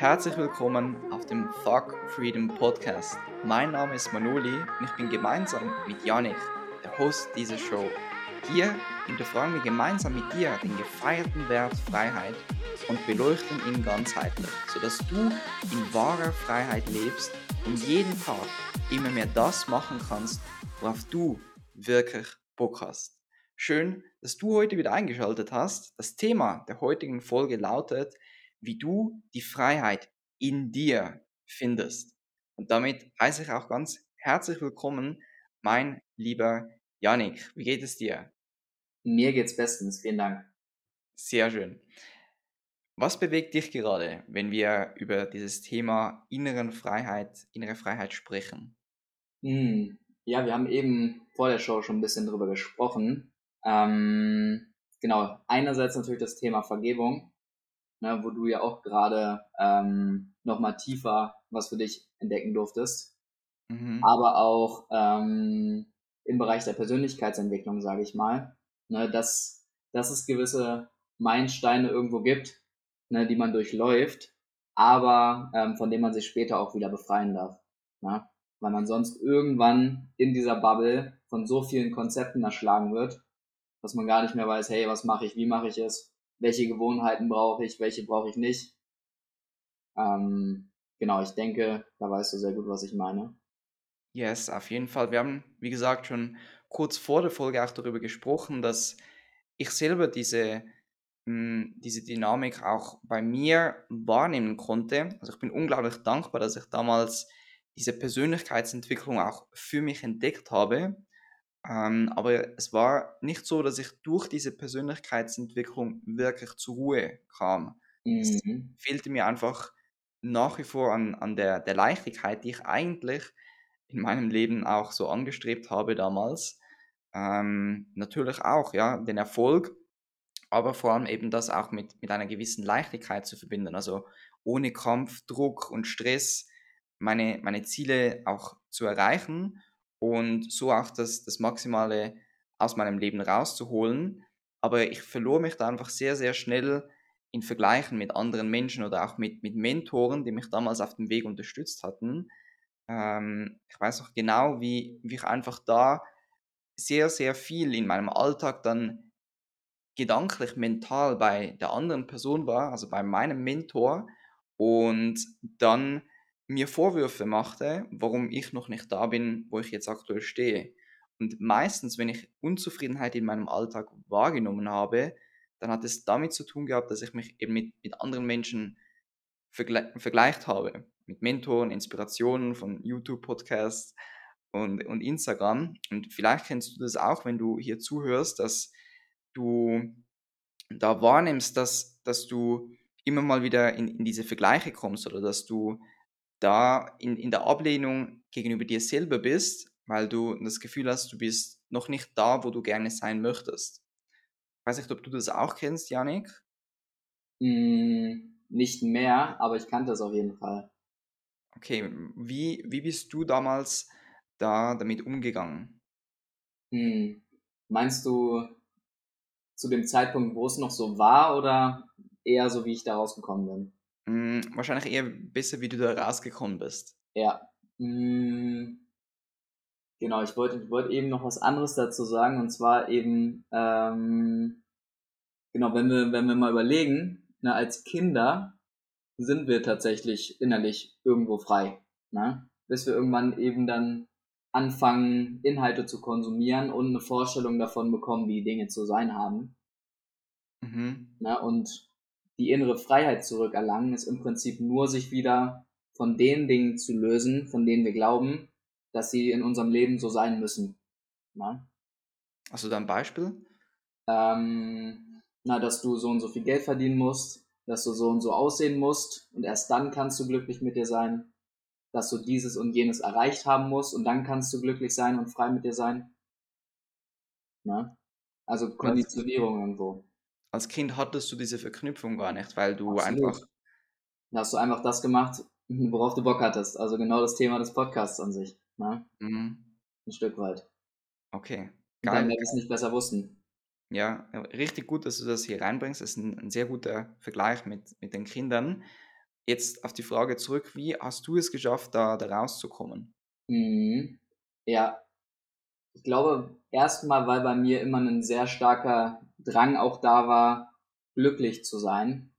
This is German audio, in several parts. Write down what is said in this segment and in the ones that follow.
Herzlich willkommen auf dem Fuck Freedom Podcast. Mein Name ist Manoli und ich bin gemeinsam mit Janik, der Host dieser Show. Hier hinterfragen wir gemeinsam mit dir den gefeierten Wert Freiheit und beleuchten ihn ganzheitlich, sodass du in wahrer Freiheit lebst und jeden Tag immer mehr das machen kannst, worauf du wirklich Bock hast. Schön, dass du heute wieder eingeschaltet hast. Das Thema der heutigen Folge lautet, wie du die Freiheit in dir findest. Und damit heiße ich auch ganz herzlich willkommen, mein lieber Janik. Wie geht es dir? Mir geht's bestens, vielen Dank. Sehr schön. Was bewegt dich gerade, wenn wir über dieses Thema inneren Freiheit, innere Freiheit sprechen? Hm, ja, wir haben eben vor der Show schon ein bisschen drüber gesprochen. Ähm, genau, einerseits natürlich das Thema Vergebung, ne, wo du ja auch gerade ähm, nochmal tiefer was für dich entdecken durftest. Mhm. Aber auch ähm, im Bereich der Persönlichkeitsentwicklung, sage ich mal, ne, dass, dass es gewisse Meilensteine irgendwo gibt, ne, die man durchläuft, aber ähm, von denen man sich später auch wieder befreien darf. Ne? Weil man sonst irgendwann in dieser Bubble von so vielen Konzepten erschlagen wird, dass man gar nicht mehr weiß, hey, was mache ich, wie mache ich es, welche Gewohnheiten brauche ich, welche brauche ich nicht. Ähm, genau, ich denke, da weißt du sehr gut, was ich meine. Yes, auf jeden Fall. Wir haben, wie gesagt, schon kurz vor der Folge auch darüber gesprochen, dass ich selber diese, mh, hm, diese Dynamik auch bei mir wahrnehmen konnte. Also ich bin unglaublich dankbar, dass ich damals diese Persönlichkeitsentwicklung auch für mich entdeckt habe ähm, aber es war nicht so, dass ich durch diese Persönlichkeitsentwicklung wirklich zur Ruhe kam. Mhm. Es fehlte mir einfach nach wie vor an, an der, der Leichtigkeit, die ich eigentlich in meinem Leben auch so angestrebt habe damals. Ähm, natürlich auch, ja, den Erfolg, aber vor allem eben das auch mit, mit einer gewissen Leichtigkeit zu verbinden. Also ohne Kampf, Druck und Stress meine, meine Ziele auch zu erreichen und so auch das, das Maximale aus meinem Leben rauszuholen. Aber ich verlor mich da einfach sehr, sehr schnell in Vergleichen mit anderen Menschen oder auch mit, mit Mentoren, die mich damals auf dem Weg unterstützt hatten. Ähm, ich weiß noch genau, wie, wie ich einfach da sehr, sehr viel in meinem Alltag dann gedanklich, mental bei der anderen Person war, also bei meinem Mentor. Und dann mir Vorwürfe machte, warum ich noch nicht da bin, wo ich jetzt aktuell stehe. Und meistens, wenn ich Unzufriedenheit in meinem Alltag wahrgenommen habe, dann hat es damit zu tun gehabt, dass ich mich eben mit, mit anderen Menschen vergle vergleicht habe. Mit Mentoren, Inspirationen von YouTube-Podcasts und, und Instagram. Und vielleicht kennst du das auch, wenn du hier zuhörst, dass du da wahrnimmst, dass, dass du immer mal wieder in, in diese Vergleiche kommst oder dass du da in, in der Ablehnung gegenüber dir selber bist, weil du das Gefühl hast, du bist noch nicht da, wo du gerne sein möchtest. Ich weiß nicht, ob du das auch kennst, Janik? Mm, nicht mehr, aber ich kannte das auf jeden Fall. Okay, wie, wie bist du damals da damit umgegangen? Hm. Meinst du zu dem Zeitpunkt, wo es noch so war oder eher so, wie ich da rausgekommen bin? Hm, wahrscheinlich eher besser, wie du da rausgekommen bist. Ja. Hm, genau, ich wollte, wollte eben noch was anderes dazu sagen, und zwar eben, ähm, genau, wenn wir, wenn wir mal überlegen, na, als Kinder sind wir tatsächlich innerlich irgendwo frei, ne? bis wir irgendwann eben dann anfangen, Inhalte zu konsumieren und eine Vorstellung davon bekommen, wie Dinge zu sein haben. Mhm. Na, und die innere Freiheit zurückerlangen, ist im Prinzip nur sich wieder von den Dingen zu lösen, von denen wir glauben, dass sie in unserem Leben so sein müssen. Na? Hast du da ein Beispiel? Ähm, na, dass du so und so viel Geld verdienen musst, dass du so und so aussehen musst und erst dann kannst du glücklich mit dir sein, dass du dieses und jenes erreicht haben musst und dann kannst du glücklich sein und frei mit dir sein. Na? Also Konditionierung irgendwo als Kind hattest du diese Verknüpfung gar nicht, weil du Absolut. einfach. Da hast du einfach das gemacht, worauf du Bock hattest. Also genau das Thema des Podcasts an sich. Ne? Mhm. Ein Stück weit. Okay. Geil. Weil wir es nicht besser wussten. Ja, richtig gut, dass du das hier reinbringst. Das ist ein, ein sehr guter Vergleich mit, mit den Kindern. jetzt auf die Frage zurück, wie hast du es geschafft, da, da rauszukommen? Mhm. Ja, ich glaube, erstmal, weil bei mir immer ein sehr starker Drang auch da war, glücklich zu sein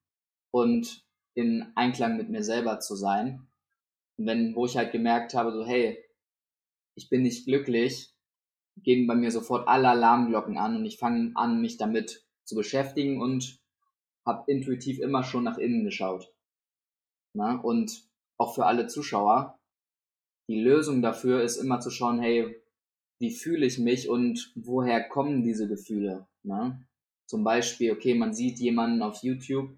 und in Einklang mit mir selber zu sein. Und wenn, wo ich halt gemerkt habe, so, hey, ich bin nicht glücklich, gehen bei mir sofort alle Alarmglocken an und ich fange an, mich damit zu beschäftigen und habe intuitiv immer schon nach innen geschaut. Na? Und auch für alle Zuschauer, die Lösung dafür ist immer zu schauen, hey, wie fühle ich mich und woher kommen diese Gefühle? Na? Zum Beispiel, okay, man sieht jemanden auf YouTube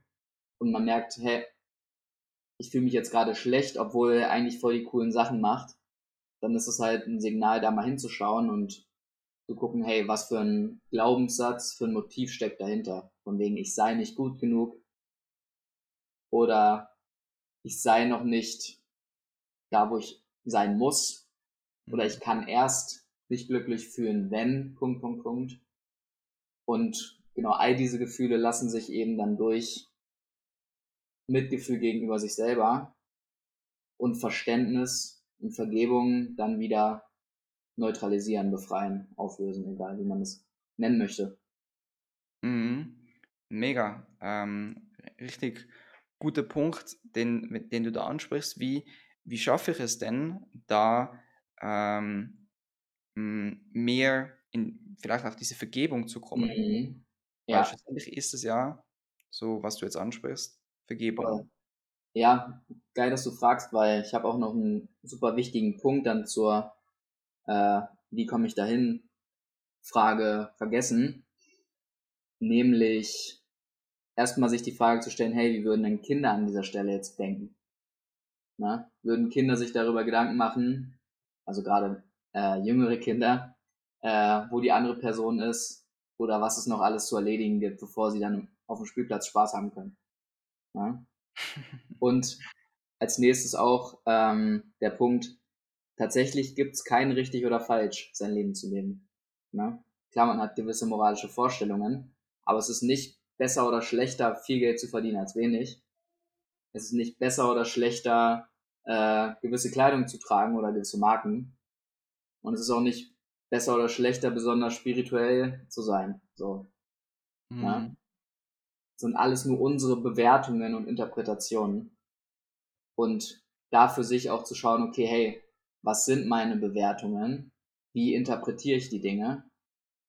und man merkt, hey, ich fühle mich jetzt gerade schlecht, obwohl er eigentlich voll die coolen Sachen macht. Dann ist es halt ein Signal, da mal hinzuschauen und zu gucken, hey, was für ein Glaubenssatz, für ein Motiv steckt dahinter. Von wegen, ich sei nicht gut genug oder ich sei noch nicht da, wo ich sein muss oder ich kann erst mich glücklich fühlen, wenn, Punkt, Punkt, Punkt. Und genau all diese Gefühle lassen sich eben dann durch Mitgefühl gegenüber sich selber und Verständnis und Vergebung dann wieder neutralisieren, befreien, auflösen, egal wie man es nennen möchte. Mhm. Mega. Ähm, richtig guter Punkt, den, den du da ansprichst. Wie, wie schaffe ich es denn, da ähm, mehr in vielleicht auf diese Vergebung zu kommen? Mhm. Ja. Weil schlussendlich ist es ja so, was du jetzt ansprichst, Vergebung. Ja, geil, dass du fragst, weil ich habe auch noch einen super wichtigen Punkt dann zur äh, wie komme ich dahin Frage vergessen. Nämlich erstmal sich die Frage zu stellen, hey, wie würden denn Kinder an dieser Stelle jetzt denken? Na, würden Kinder sich darüber Gedanken machen, also gerade äh, jüngere Kinder, äh, wo die andere Person ist oder was es noch alles zu erledigen gibt, bevor sie dann auf dem Spielplatz Spaß haben können. Ja? Und als nächstes auch ähm, der Punkt, tatsächlich gibt es kein richtig oder falsch, sein Leben zu leben. Ne? Klar, man hat gewisse moralische Vorstellungen, aber es ist nicht besser oder schlechter, viel Geld zu verdienen als wenig. Es ist nicht besser oder schlechter, äh, gewisse Kleidung zu tragen oder gewisse Marken. Und es ist auch nicht besser oder schlechter, besonders spirituell zu sein. So. Mhm. Ja? Das sind alles nur unsere Bewertungen und Interpretationen. Und da für sich auch zu schauen, okay, hey, was sind meine Bewertungen, wie interpretiere ich die Dinge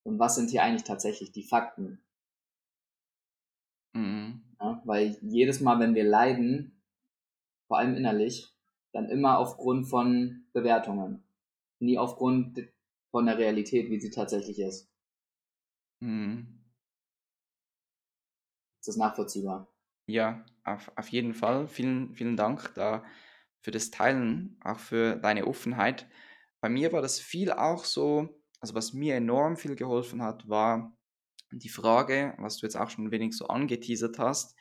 und was sind hier eigentlich tatsächlich die Fakten. Mhm. Ja, weil jedes Mal, wenn wir leiden, vor allem innerlich, dann immer aufgrund von Bewertungen, nie aufgrund von der Realität, wie sie tatsächlich ist. Mhm. Ist das nachvollziehbar? Ja, auf, auf jeden Fall. Vielen, vielen Dank da für das Teilen, auch für deine Offenheit. Bei mir war das viel auch so, also was mir enorm viel geholfen hat, war die Frage, was du jetzt auch schon ein wenig so angeteasert hast,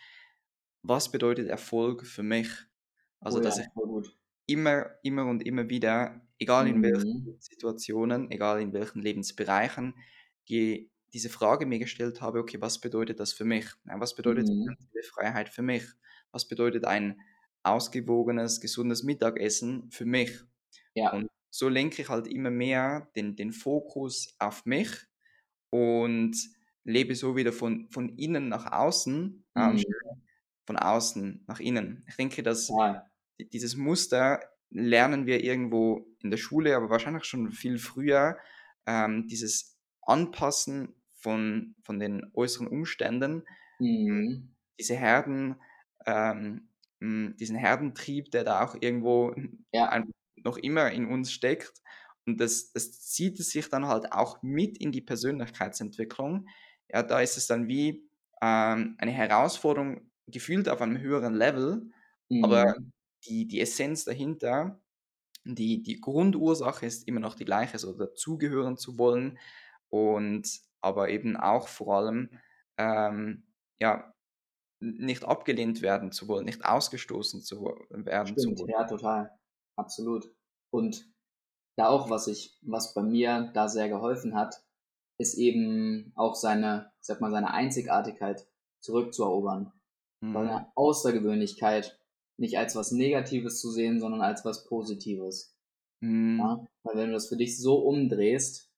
was bedeutet Erfolg für mich? Also, oh ja, dass ich immer, immer und immer wieder, egal in mhm. welchen Situationen, egal in welchen Lebensbereichen, die, diese Frage mir gestellt habe, okay, was bedeutet das für mich? Was bedeutet mhm. Freiheit für mich? Was bedeutet ein ausgewogenes, gesundes Mittagessen für mich. Ja. Und so lenke ich halt immer mehr den, den Fokus auf mich und lebe so wieder von, von innen nach außen, mhm. von außen nach innen. Ich denke, dass ja. Dieses Muster lernen wir irgendwo in der Schule, aber wahrscheinlich schon viel früher, ähm, dieses Anpassen von, von den äußeren Umständen, mhm. diese Herden, ähm, hm, diesen Herdentrieb, der da auch irgendwo ja. noch immer in uns steckt. Und das, das zieht es sich dann halt auch mit in die Persönlichkeitsentwicklung. Ja, da ist es dann wie ähm, eine Herausforderung, gefühlt auf einem höheren Level, mhm. aber die, die Essenz dahinter, die, die Grundursache ist immer noch die gleiche, so dazugehören zu wollen und aber eben auch vor allem ähm, ja, nicht abgelehnt werden zu wollen, nicht ausgestoßen zu werden Stimmt, zu wollen. Ja, total. Absolut. Und da auch, was ich, was bei mir da sehr geholfen hat, ist eben auch seine, sag mal, seine Einzigartigkeit zurückzuerobern. Mhm. Seine Außergewöhnlichkeit nicht als was Negatives zu sehen, sondern als was Positives. Mhm. Ja? Weil wenn du das für dich so umdrehst,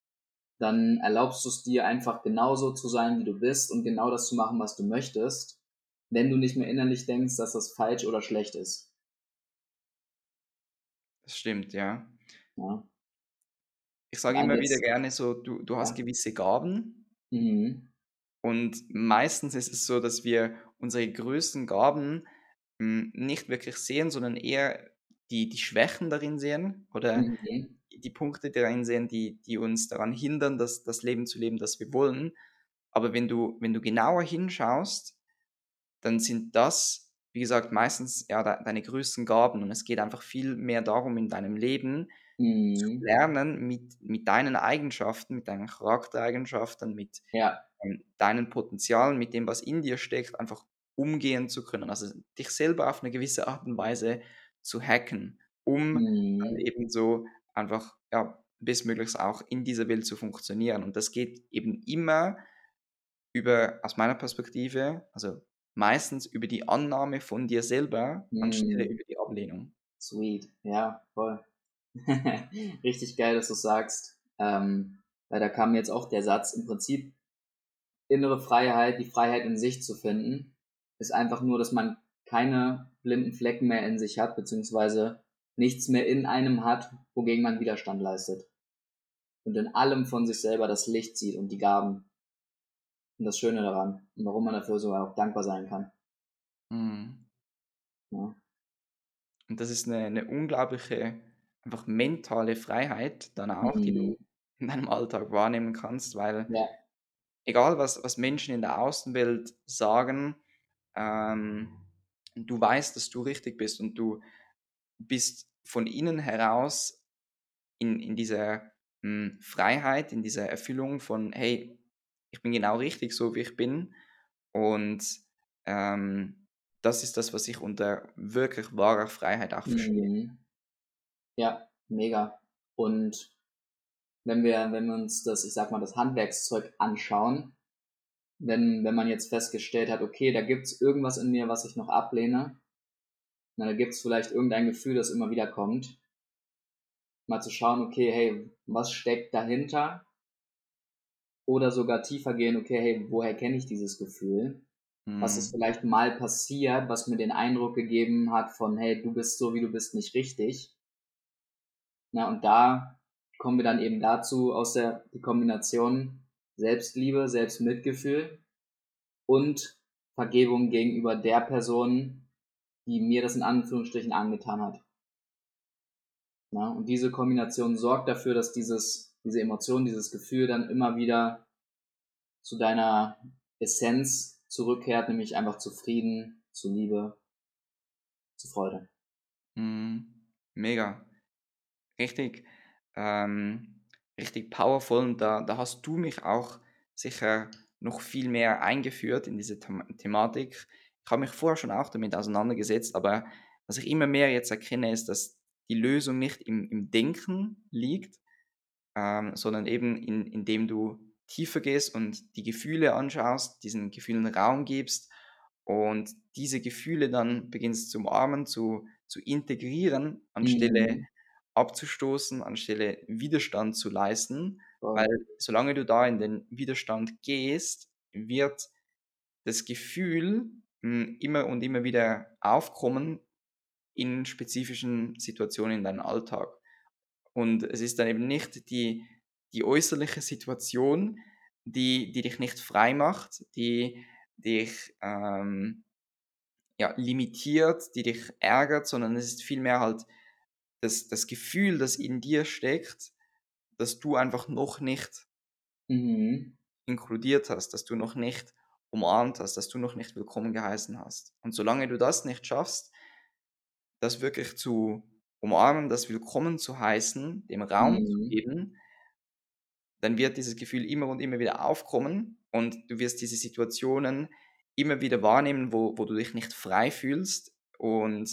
dann erlaubst du es dir einfach genauso zu sein, wie du bist und genau das zu machen, was du möchtest, wenn du nicht mehr innerlich denkst, dass das falsch oder schlecht ist. Das stimmt, ja. Ja. Ich sage immer wieder gerne so, du, du hast ja. gewisse Gaben Mhm. und meistens ist es so, dass wir unsere größten Gaben nicht wirklich sehen, sondern eher die, die Schwächen darin sehen oder Mhm. die Punkte darin sehen, die, die uns daran hindern, das, das Leben zu leben, das wir wollen. Aber wenn du, wenn du genauer hinschaust, dann sind das, wie gesagt, meistens ja de deine größten Gaben und es geht einfach viel mehr darum in deinem Leben zu Mhm. lernen, mit, mit deinen Eigenschaften, mit deinen Charaktereigenschaften, mit Ja. ähm, deinen Potenzialen, mit dem, was in dir steckt, einfach umgehen zu können. Also dich selber auf eine gewisse Art und Weise zu hacken, um Mhm. eben so einfach ja, bestmöglichst auch in dieser Welt zu funktionieren. Und das geht eben immer über, aus meiner Perspektive, also meistens über die Annahme von dir selber, anstelle Mhm. über die Ablehnung. Sweet. Ja, voll. Richtig geil, dass du sagst. Ähm, weil da kam jetzt auch der Satz, im Prinzip innere Freiheit, die Freiheit in sich zu finden, ist einfach nur, dass man keine blinden Flecken mehr in sich hat, beziehungsweise nichts mehr in einem hat, wogegen man Widerstand leistet. Und in allem von sich selber das Licht sieht und die Gaben. Und das Schöne daran. Und warum man dafür sogar auch dankbar sein kann. Mhm. Ja. Und das ist eine, eine unglaubliche, einfach mentale Freiheit dann auch, die Mhm. du in deinem Alltag wahrnehmen kannst, weil Ja. egal was, was Menschen in der Außenwelt sagen, ähm, du weißt, dass du richtig bist und du bist von innen heraus in, in dieser mh, Freiheit, in dieser Erfüllung von, hey, ich bin genau richtig so, wie ich bin. Und ähm, das ist das, was ich unter wirklich wahrer Freiheit auch verstehe. Mhm. Ja, mega. Und wenn wir, wenn wir uns das, ich sag mal, das Handwerkszeug anschauen, wenn, wenn man jetzt festgestellt hat, okay, da gibt's irgendwas in mir, was ich noch ablehne, na, da gibt's vielleicht irgendein Gefühl, das immer wieder kommt, mal zu schauen, okay, hey, was steckt dahinter? Oder sogar tiefer gehen, okay, hey, woher kenne ich dieses Gefühl? Was ist Hm. vielleicht mal passiert, was mir den Eindruck gegeben hat von, hey, du bist so, wie du bist, nicht richtig. Na, und da kommen wir dann eben dazu aus der die Kombination Selbstliebe, Selbstmitgefühl und Vergebung gegenüber der Person, die mir das in Anführungsstrichen angetan hat. Na, und diese Kombination sorgt dafür, dass dieses, diese Emotion, dieses Gefühl dann immer wieder zu deiner Essenz zurückkehrt, nämlich einfach zu Frieden, zu Liebe, zu Freude. Mhm. Mega. Richtig, ähm, richtig powerful. Und da, da hast du mich auch sicher noch viel mehr eingeführt in diese Them Thematik. Ich habe mich vorher schon auch damit auseinandergesetzt, aber was ich immer mehr jetzt erkenne, ist, dass die Lösung nicht im, im Denken liegt, ähm, sondern eben in, indem du tiefer gehst und die Gefühle anschaust, diesen Gefühlen Raum gibst und diese Gefühle dann beginnst zu umarmen, zu, zu integrieren, anstelle Mhm. Abzustoßen, anstelle Widerstand zu leisten. Voll. Weil solange du da in den Widerstand gehst, wird das Gefühl mh, immer und immer wieder aufkommen in spezifischen Situationen in deinem Alltag. Und es ist dann eben nicht die, die äußerliche Situation, die, die dich nicht frei macht, die dich ähm, ja, limitiert, die dich ärgert, sondern es ist vielmehr halt das, das Gefühl, das in dir steckt, dass du einfach noch nicht Mhm. inkludiert hast, dass du noch nicht umarmt hast, dass du noch nicht willkommen geheißen hast. Und solange du das nicht schaffst, das wirklich zu umarmen, das willkommen zu heißen, dem Raum zu Mhm. geben, dann wird dieses Gefühl immer und immer wieder aufkommen und du wirst diese Situationen immer wieder wahrnehmen, wo, wo du dich nicht frei fühlst und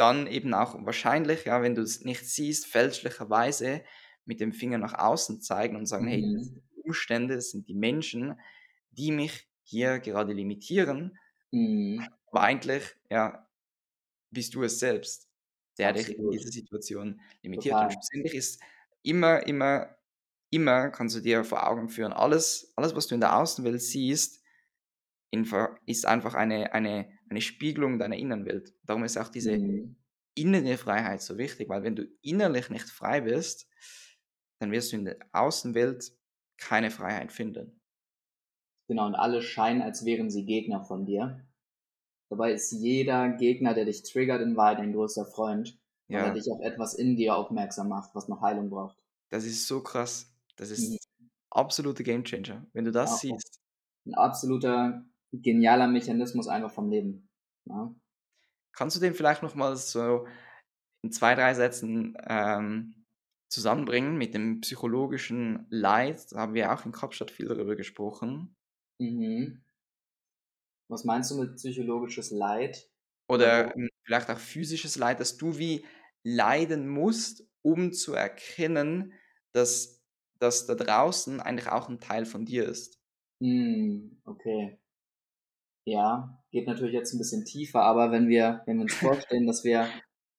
dann eben auch wahrscheinlich, ja, wenn du es nicht siehst, fälschlicherweise mit dem Finger nach außen zeigen und sagen, hey, das Mhm. sind die Umstände, das sind die Menschen, die mich hier gerade limitieren, Mhm. aber eigentlich, ja, bist du es selbst, der dich in Absolut. dieser Situation limitiert. Und Total. schlussendlich ist immer, immer, immer kannst du dir vor Augen führen, alles, alles was du in der Außenwelt siehst, ist einfach eine, eine, eine Spiegelung deiner Innenwelt. Darum ist auch diese Mhm. innere Freiheit so wichtig, weil wenn du innerlich nicht frei bist, dann wirst du in der Außenwelt keine Freiheit finden. Genau, und alle scheinen, als wären sie Gegner von dir. Dabei ist jeder Gegner, der dich triggert, in Wahrheit ein größter Freund, weil er Ja, dich auf etwas in dir aufmerksam macht, was noch Heilung braucht. das ist so krass. Das Mhm. ist absolute Gamechanger. Wenn du das Ja. siehst, Ein absoluter genialer Mechanismus einfach vom Leben. Ja? kannst du den vielleicht noch mal so in zwei, drei Sätzen ähm, zusammenbringen mit dem psychologischen Leid? Da haben wir auch in Kapstadt viel darüber gesprochen. Mhm. Was meinst du mit psychologisches Leid? Oder ähm, vielleicht auch physisches Leid, dass du wie leiden musst, um zu erkennen, dass das da draußen eigentlich auch ein Teil von dir ist. hm, okay. Ja, geht natürlich jetzt ein bisschen tiefer, aber wenn wir, wenn wir uns vorstellen, dass wir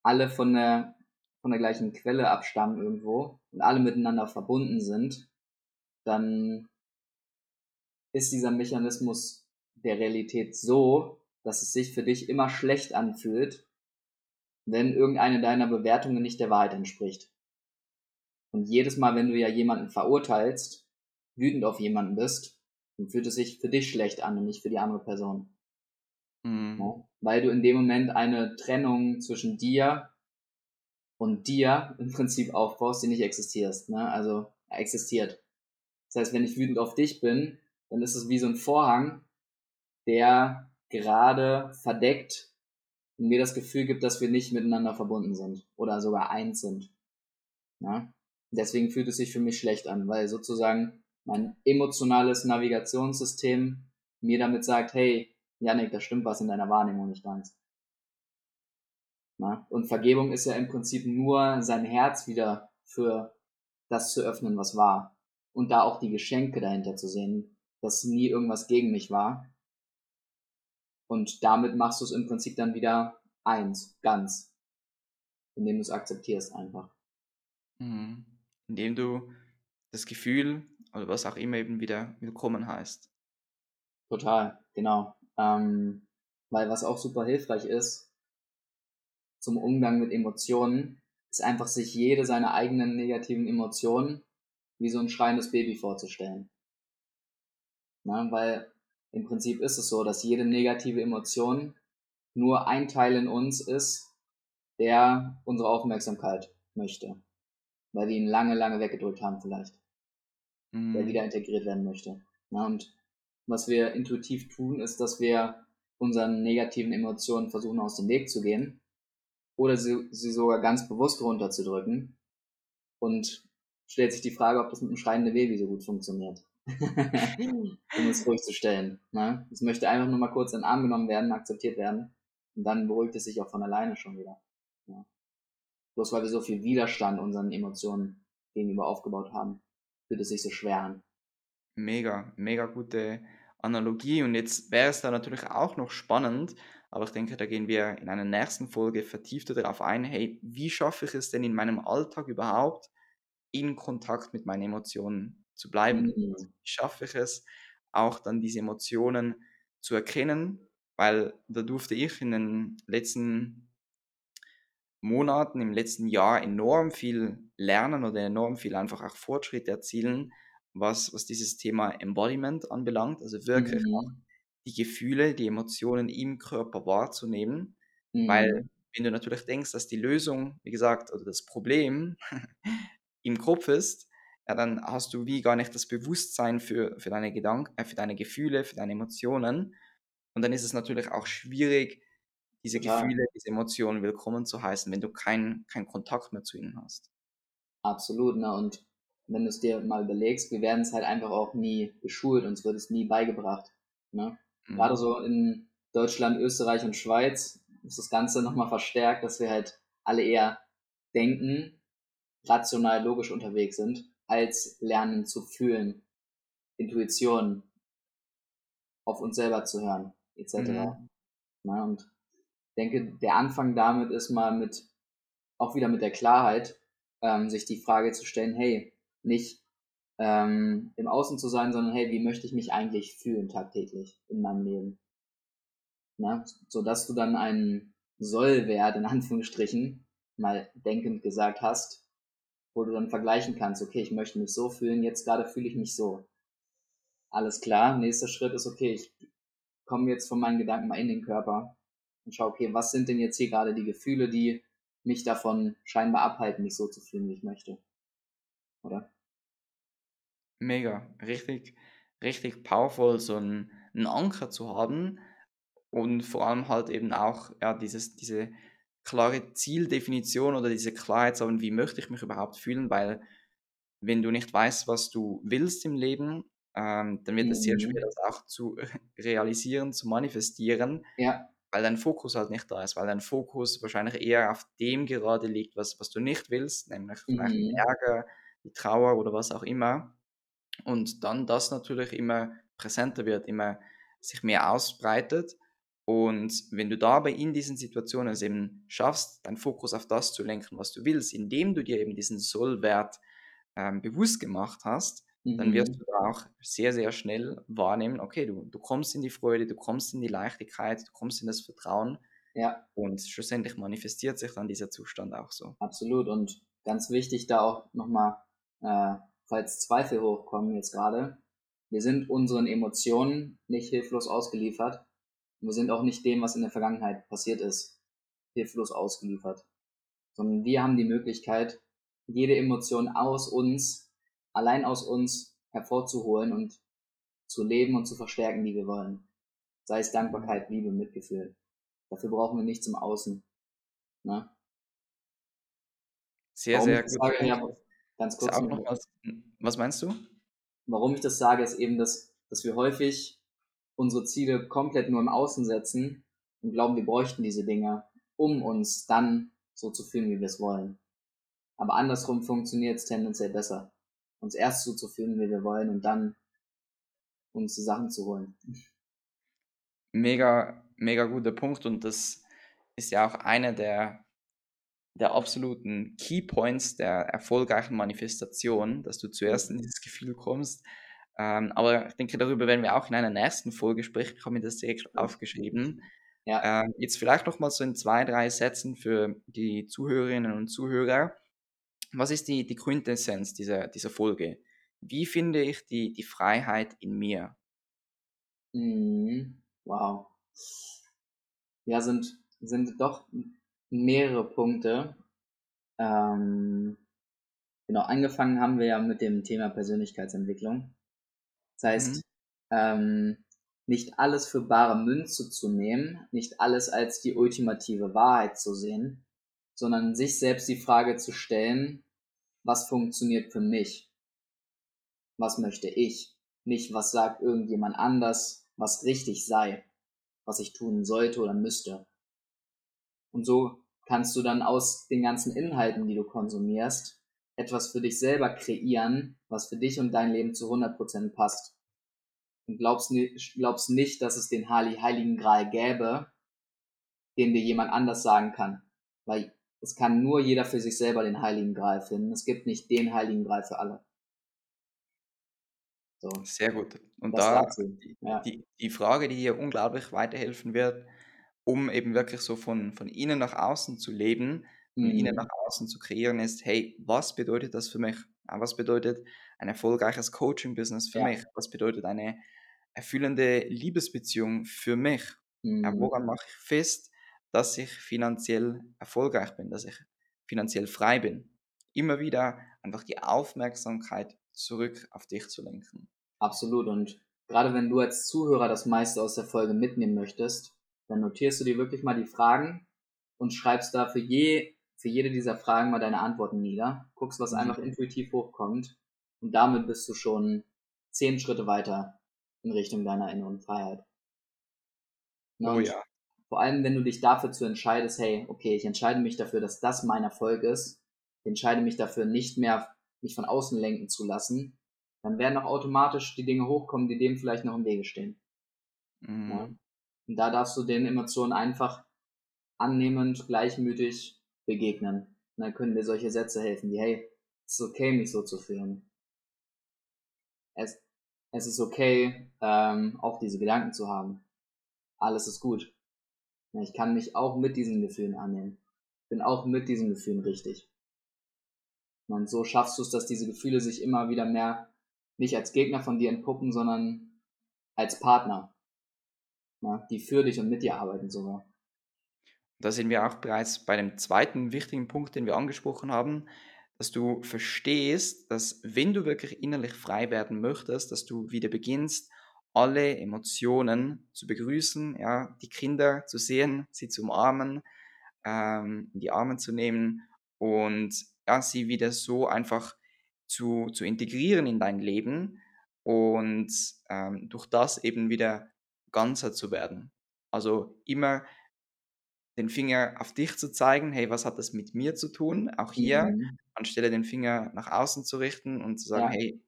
alle von der, von der gleichen Quelle abstammen irgendwo und alle miteinander verbunden sind, dann ist dieser Mechanismus der Realität so, dass es sich für dich immer schlecht anfühlt, wenn irgendeine deiner Bewertungen nicht der Wahrheit entspricht. Und jedes Mal, wenn du ja jemanden verurteilst, wütend auf jemanden bist, dann fühlt es sich für dich schlecht an und nicht für die andere Person. Mhm. Ja? Weil du in dem Moment eine Trennung zwischen dir und dir im Prinzip aufbaust, die nicht existierst. Ne? Also existiert. Das heißt, wenn ich wütend auf dich bin, dann ist es wie so ein Vorhang, der gerade verdeckt und mir das Gefühl gibt, dass wir nicht miteinander verbunden sind oder sogar eins sind. Ja? Deswegen fühlt es sich für mich schlecht an, weil sozusagen mein emotionales Navigationssystem mir damit sagt, hey, Janik, da stimmt was in deiner Wahrnehmung nicht ganz. Na? Und Vergebung ist ja im Prinzip nur sein Herz wieder für das zu öffnen, was war. Und da auch die Geschenke dahinter zu sehen, dass nie irgendwas gegen mich war. Und damit machst du es im Prinzip dann wieder eins, ganz. Indem du es akzeptierst einfach. Mhm. Indem du das Gefühl oder was auch immer eben wieder willkommen heißt. Total, genau. Ähm, weil was auch super hilfreich ist zum Umgang mit Emotionen, ist einfach sich jede seiner eigenen negativen Emotionen wie so ein schreiendes Baby vorzustellen. Na, weil im Prinzip ist es so, dass jede negative Emotion nur ein Teil in uns ist, der unsere Aufmerksamkeit möchte. Weil wir ihn lange, lange weggedrückt haben vielleicht. Der Mhm. wieder integriert werden möchte. Na, und was wir intuitiv tun, ist, dass wir unseren negativen Emotionen versuchen aus dem Weg zu gehen oder sie, sie sogar ganz bewusst runterzudrücken und stellt sich die Frage, ob das mit einem schreienden Baby so gut funktioniert. um es ruhig zu stellen. Ne? Es möchte einfach nur mal kurz in den Arm genommen werden, akzeptiert werden und dann beruhigt es sich auch von alleine schon wieder. Ja. Bloß weil wir so viel Widerstand unseren Emotionen gegenüber aufgebaut haben, fühlt es sich so schwer an. Mega, mega gute Analogie. Und jetzt wäre es da natürlich auch noch spannend, aber ich denke, da gehen wir in einer nächsten Folge vertiefter darauf ein. Hey, wie schaffe ich es denn in meinem Alltag überhaupt, in Kontakt mit meinen Emotionen zu bleiben? Mhm. Wie schaffe ich es, auch dann diese Emotionen zu erkennen? Weil da durfte ich in den letzten Monaten, im letzten Jahr enorm viel lernen oder enorm viel einfach auch Fortschritte erzielen, was, was dieses Thema Embodiment anbelangt, also wirklich Mhm. die Gefühle, die Emotionen im Körper wahrzunehmen, weil Mhm. wenn du natürlich denkst, dass die Lösung, wie gesagt, oder das Problem im Kopf ist, ja, dann hast du wie gar nicht das Bewusstsein für, für deine Gedanken, äh, für deine Gefühle, für deine Emotionen. Und dann ist es natürlich auch schwierig, diese Total. Gefühle, diese Emotionen willkommen zu heißen, wenn du keinen keinen Kontakt mehr zu ihnen hast. Absolut, ne? Und wenn du es dir mal überlegst, wir werden es halt einfach auch nie geschult, uns wird es nie beigebracht. Ne? Gerade Mhm. so in Deutschland, Österreich und Schweiz ist das Ganze nochmal verstärkt, dass wir halt alle eher denken, rational, logisch unterwegs sind, als lernen zu fühlen, Intuition, auf uns selber zu hören, etc. Mhm. Ne? Und denke, der Anfang damit ist mal mit, auch wieder mit der Klarheit, ähm, sich die Frage zu stellen, hey, nicht ähm, im Außen zu sein, sondern hey, wie möchte ich mich eigentlich fühlen tagtäglich in meinem Leben? Na, so dass du dann einen Sollwert in Anführungsstrichen mal denkend gesagt hast, wo du dann vergleichen kannst, okay, ich möchte mich so fühlen, jetzt gerade fühle ich mich so. Alles klar, nächster Schritt ist, okay, ich komme jetzt von meinen Gedanken mal in den Körper und schaue, okay, was sind denn jetzt hier gerade die Gefühle, die mich davon scheinbar abhalten, mich so zu fühlen, wie ich möchte. Oder? Mega, richtig, richtig powerful, so einen, einen Anker zu haben und vor allem halt eben auch ja, dieses, diese klare Zieldefinition oder diese Klarheit zu haben, wie möchte ich mich überhaupt fühlen, weil wenn du nicht weißt, was du willst im Leben, ähm, dann wird es sehr schwer, mhm. das auch zu realisieren, zu manifestieren. Ja weil dein Fokus halt nicht da ist, weil dein Fokus wahrscheinlich eher auf dem gerade liegt, was, was du nicht willst, nämlich vielleicht mhm. Ärger, die Trauer oder was auch immer. Und dann das natürlich immer präsenter wird, immer sich mehr ausbreitet. Und wenn du dabei in diesen Situationen es eben schaffst, deinen Fokus auf das zu lenken, was du willst, indem du dir eben diesen Sollwert ähm, bewusst gemacht hast, dann wirst mhm. du auch sehr, sehr schnell wahrnehmen, okay, du, du kommst in die Freude, du kommst in die Leichtigkeit, du kommst in das Vertrauen. Ja. Und schlussendlich manifestiert sich dann dieser Zustand auch so. Absolut. Und ganz wichtig da auch nochmal, äh, falls Zweifel hochkommen jetzt gerade, wir sind unseren Emotionen nicht hilflos ausgeliefert. Wir sind auch nicht dem, was in der Vergangenheit passiert ist, hilflos ausgeliefert. Sondern wir haben die Möglichkeit, jede Emotion aus uns allein aus uns hervorzuholen und zu leben und zu verstärken, die wir wollen. Sei es Dankbarkeit, Liebe, Mitgefühl. Dafür brauchen wir nichts im Außen. Ne? Sehr, Warum sehr gut. Sage, ja, ganz kurz. Noch was, was meinst du? Warum ich das sage, ist eben, dass, dass wir häufig unsere Ziele komplett nur im Außen setzen und glauben, wir bräuchten diese Dinge, um uns dann so zu fühlen, wie wir es wollen. Aber andersrum funktioniert es tendenziell besser uns erst so zu fühlen, wie wir wollen und dann uns die Sachen zu holen. Mega, mega guter Punkt und das ist ja auch einer der, der absoluten Key Points der erfolgreichen Manifestation, dass du zuerst in dieses Gefühl kommst. Ähm, aber ich denke, darüber werden wir auch in einer nächsten Folge sprechen. Ich habe mir das direkt aufgeschrieben. Ja. Ähm, jetzt vielleicht noch mal so in zwei, drei Sätzen für die Zuhörerinnen und Zuhörer was ist die, die Quintessenz dieser, dieser Folge? Wie finde ich die, die Freiheit in mir? Mhm. Wow. Ja, sind, sind doch mehrere Punkte. Ähm, genau, angefangen haben wir ja mit dem Thema Persönlichkeitsentwicklung. Das heißt, mhm. ähm, nicht alles für bare Münze zu nehmen, nicht alles als die ultimative Wahrheit zu sehen, sondern sich selbst die Frage zu stellen, was funktioniert für mich? Was möchte ich? Nicht, was sagt irgendjemand anders, was richtig sei, was ich tun sollte oder müsste. Und so kannst du dann aus den ganzen Inhalten, die du konsumierst, etwas für dich selber kreieren, was für dich und dein Leben zu 100% passt. Und glaubst, glaubst nicht, dass es den Heiligen Gral gäbe, den dir jemand anders sagen kann. Weil es kann nur jeder für sich selber den Heiligen Gral finden. Es gibt nicht den Heiligen Gral für alle. So. Sehr gut. Und das da ja. die, die Frage, die dir unglaublich weiterhelfen wird, um eben wirklich so von, von innen nach außen zu leben, von mhm. innen nach außen zu kreieren, ist, hey, was bedeutet das für mich? Was bedeutet ein erfolgreiches Coaching-Business für ja. mich? Was bedeutet eine erfüllende Liebesbeziehung für mich? Mhm. Woran mache ich fest, dass ich finanziell erfolgreich bin, dass ich finanziell frei bin. Immer wieder einfach die Aufmerksamkeit zurück auf dich zu lenken. Absolut. Und gerade wenn du als Zuhörer das meiste aus der Folge mitnehmen möchtest, dann notierst du dir wirklich mal die Fragen und schreibst da für, je, für jede dieser Fragen mal deine Antworten nieder. Guckst, was mhm. einfach intuitiv hochkommt. Und damit bist du schon zehn Schritte weiter in Richtung deiner inneren Freiheit. Na, oh ja. Vor allem, wenn du dich dafür zu entscheidest, hey, okay, ich entscheide mich dafür, dass das mein Erfolg ist. Ich entscheide mich dafür, nicht mehr mich von außen lenken zu lassen. Dann werden auch automatisch die Dinge hochkommen, die dem vielleicht noch im Wege stehen. Mhm. Ja? Und da darfst du den Emotionen einfach annehmend, gleichmütig begegnen. Und dann können dir solche Sätze helfen, wie, hey, es ist okay, mich so zu fühlen. Es, es ist okay, ähm, auch diese Gedanken zu haben. Alles ist gut. Ich kann mich auch mit diesen Gefühlen annehmen. Bin auch mit diesen Gefühlen richtig. Und so schaffst du es, dass diese Gefühle sich immer wieder mehr nicht als Gegner von dir entpuppen, sondern als Partner, ja, die für dich und mit dir arbeiten sogar. Da sind wir auch bereits bei dem zweiten wichtigen Punkt, den wir angesprochen haben, dass du verstehst, dass wenn du wirklich innerlich frei werden möchtest, dass du wieder beginnst, alle Emotionen zu begrüßen, ja, die Kinder zu sehen, sie zu umarmen, ähm, in die Arme zu nehmen und ja, sie wieder so einfach zu, zu integrieren in dein Leben und ähm, durch das eben wieder ganzer zu werden. Also immer den Finger auf dich zu zeigen, hey, was hat das mit mir zu tun? Auch hier, mhm. anstelle den Finger nach außen zu richten und zu sagen, ja. hey,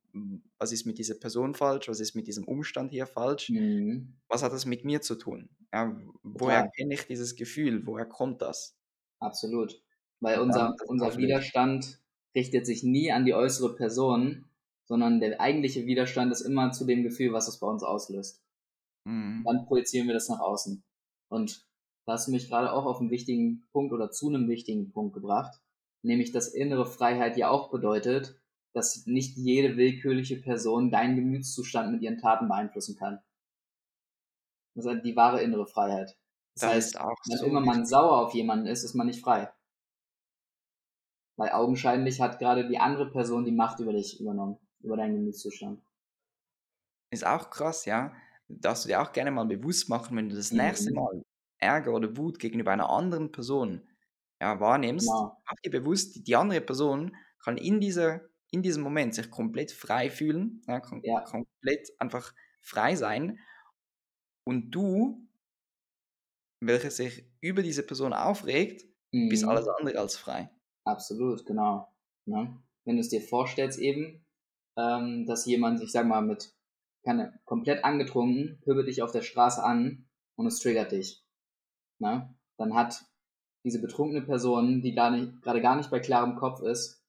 was ist mit dieser Person falsch? Was ist mit diesem Umstand hier falsch? Mhm. Was hat das mit mir zu tun? Ja, woher ja. kenne ich dieses Gefühl? Woher kommt das? Absolut. Weil unser, unser Widerstand richtet sich nie an die äußere Person, sondern der eigentliche Widerstand ist immer zu dem Gefühl, was es bei uns auslöst. Mhm. Dann projizieren wir das nach außen. Und da hast du mich gerade auch auf einen wichtigen Punkt oder zu einem wichtigen Punkt gebracht, nämlich dass innere Freiheit ja auch bedeutet, dass nicht jede willkürliche Person deinen Gemütszustand mit ihren Taten beeinflussen kann. Das ist halt die wahre innere Freiheit. Das, das heißt, wenn so immer man sauer auf jemanden ist, ist man nicht frei. Weil augenscheinlich hat gerade die andere Person die Macht über dich übernommen, über deinen Gemütszustand. Ist auch krass, ja. Darfst du dir auch gerne mal bewusst machen, wenn du das mhm. nächste Mal Ärger oder Wut gegenüber einer anderen Person ja, wahrnimmst, genau. mach dir bewusst, die andere Person kann in, dieser, in diesem Moment sich komplett frei fühlen, ja, kom ja. komplett einfach frei sein und du, welcher sich über diese Person aufregt, mhm. bist alles andere als frei. Absolut, genau. Ja. Ne? Wenn du es dir vorstellst eben, ähm, dass jemand, ich sag mal, mit keine, komplett angetrunken, pöbelt dich auf der Straße an und es triggert dich. Ne? Dann hat diese betrunkene Person, die gerade gar nicht bei klarem Kopf ist,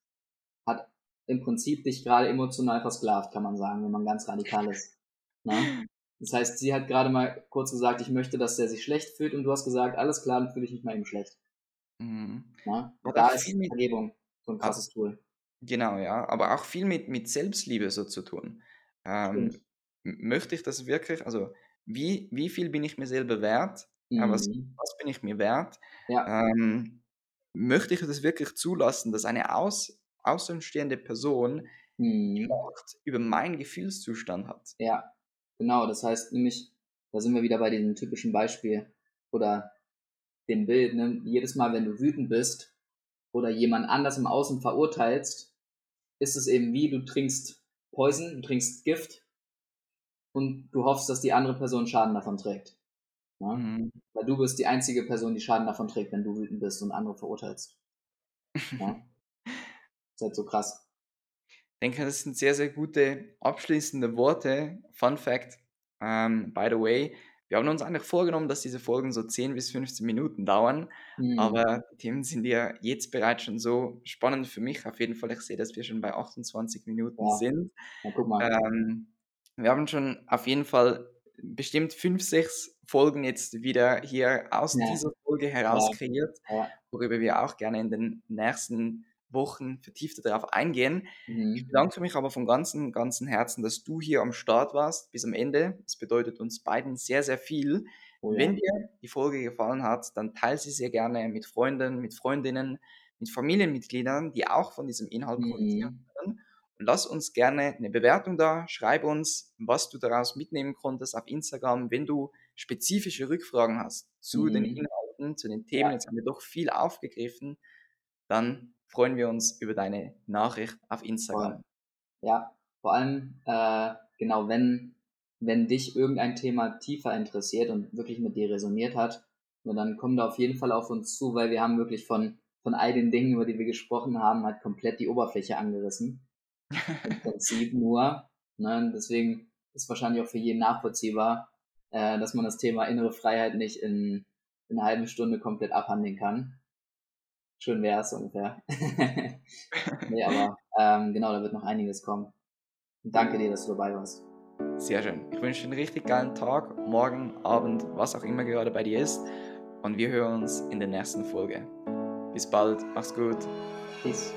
im Prinzip dich gerade emotional versklavt, kann man sagen, wenn man ganz radikal ist. Ne? Das heißt, sie hat gerade mal kurz gesagt, ich möchte, dass der sich schlecht fühlt und du hast gesagt, alles klar, dann fühle ich mich mal eben schlecht. Mhm. Ja? Da ist Vergebung so ein krasses Tool. Genau, ja, aber auch viel mit, mit Selbstliebe so zu tun. Ähm, möchte ich das wirklich, also wie, wie viel bin ich mir selber wert? Mhm. Was, was bin ich mir wert? Ja. Ähm, möchte ich das wirklich zulassen, dass eine aus, außenstehende Person mhm. Macht über meinen Gefühlszustand hat? Ja, genau. Das heißt nämlich, da sind wir wieder bei diesem typischen Beispiel oder dem Bild. Ne? Jedes Mal, wenn du wütend bist oder jemand anders im Außen verurteilst, ist es eben wie, du trinkst Poison, du trinkst Gift und du hoffst, dass die andere Person Schaden davon trägt. Ja? Mhm. Weil du bist die einzige Person, die Schaden davon trägt, wenn du wütend bist und andere verurteilst. Ja? Ist halt so krass. Ich denke, das sind sehr, sehr gute abschließende Worte. Fun Fact, um, ähm, by the way, wir haben uns eigentlich vorgenommen, dass diese Folgen so 10 bis 15 Minuten dauern, mhm. aber die Themen sind ja jetzt bereits schon so spannend für mich. Auf jeden Fall, ich sehe, dass wir schon bei 28 Minuten ja. sind. Ja, ähm, wir haben schon auf jeden Fall bestimmt fünf, sechs Folgen jetzt wieder hier aus ja. dieser Folge heraus kreiert, worüber wir auch gerne in den nächsten Wochen vertiefter darauf eingehen. Mhm. Ich bedanke mich aber von ganzem, ganzem Herzen, dass du hier am Start warst bis am Ende. Das bedeutet uns beiden sehr, sehr viel. Oh ja. Wenn dir die Folge gefallen hat, dann teile sie sehr gerne mit Freunden, mit Freundinnen, mit Familienmitgliedern, die auch von diesem Inhalt mhm. profitieren können. Und lass uns gerne eine Bewertung da. Schreib uns, was du daraus mitnehmen konntest auf Instagram, wenn du spezifische Rückfragen hast zu mhm. den Inhalten, zu den Themen. Ja. Jetzt haben wir doch viel aufgegriffen. Dann freuen wir uns über deine Nachricht auf Instagram. Ja, vor allem, äh, genau, wenn, wenn dich irgendein Thema tiefer interessiert und wirklich mit dir resoniert hat, dann komm da auf jeden Fall auf uns zu, weil wir haben wirklich von, von all den Dingen, über die wir gesprochen haben, halt komplett die Oberfläche angerissen. Im Prinzip nur. Ne? Deswegen ist wahrscheinlich auch für jeden nachvollziehbar, äh, dass man das Thema innere Freiheit nicht in in einer halben Stunde komplett abhandeln kann. Schön wäre es ungefähr. nee, aber ähm, genau, da wird noch einiges kommen. Und danke dir, dass du dabei warst. Sehr schön. Ich wünsche dir einen richtig geilen Tag, morgen, Abend, was auch immer gerade bei dir ist. Und wir hören uns in der nächsten Folge. Bis bald, mach's gut. Peace.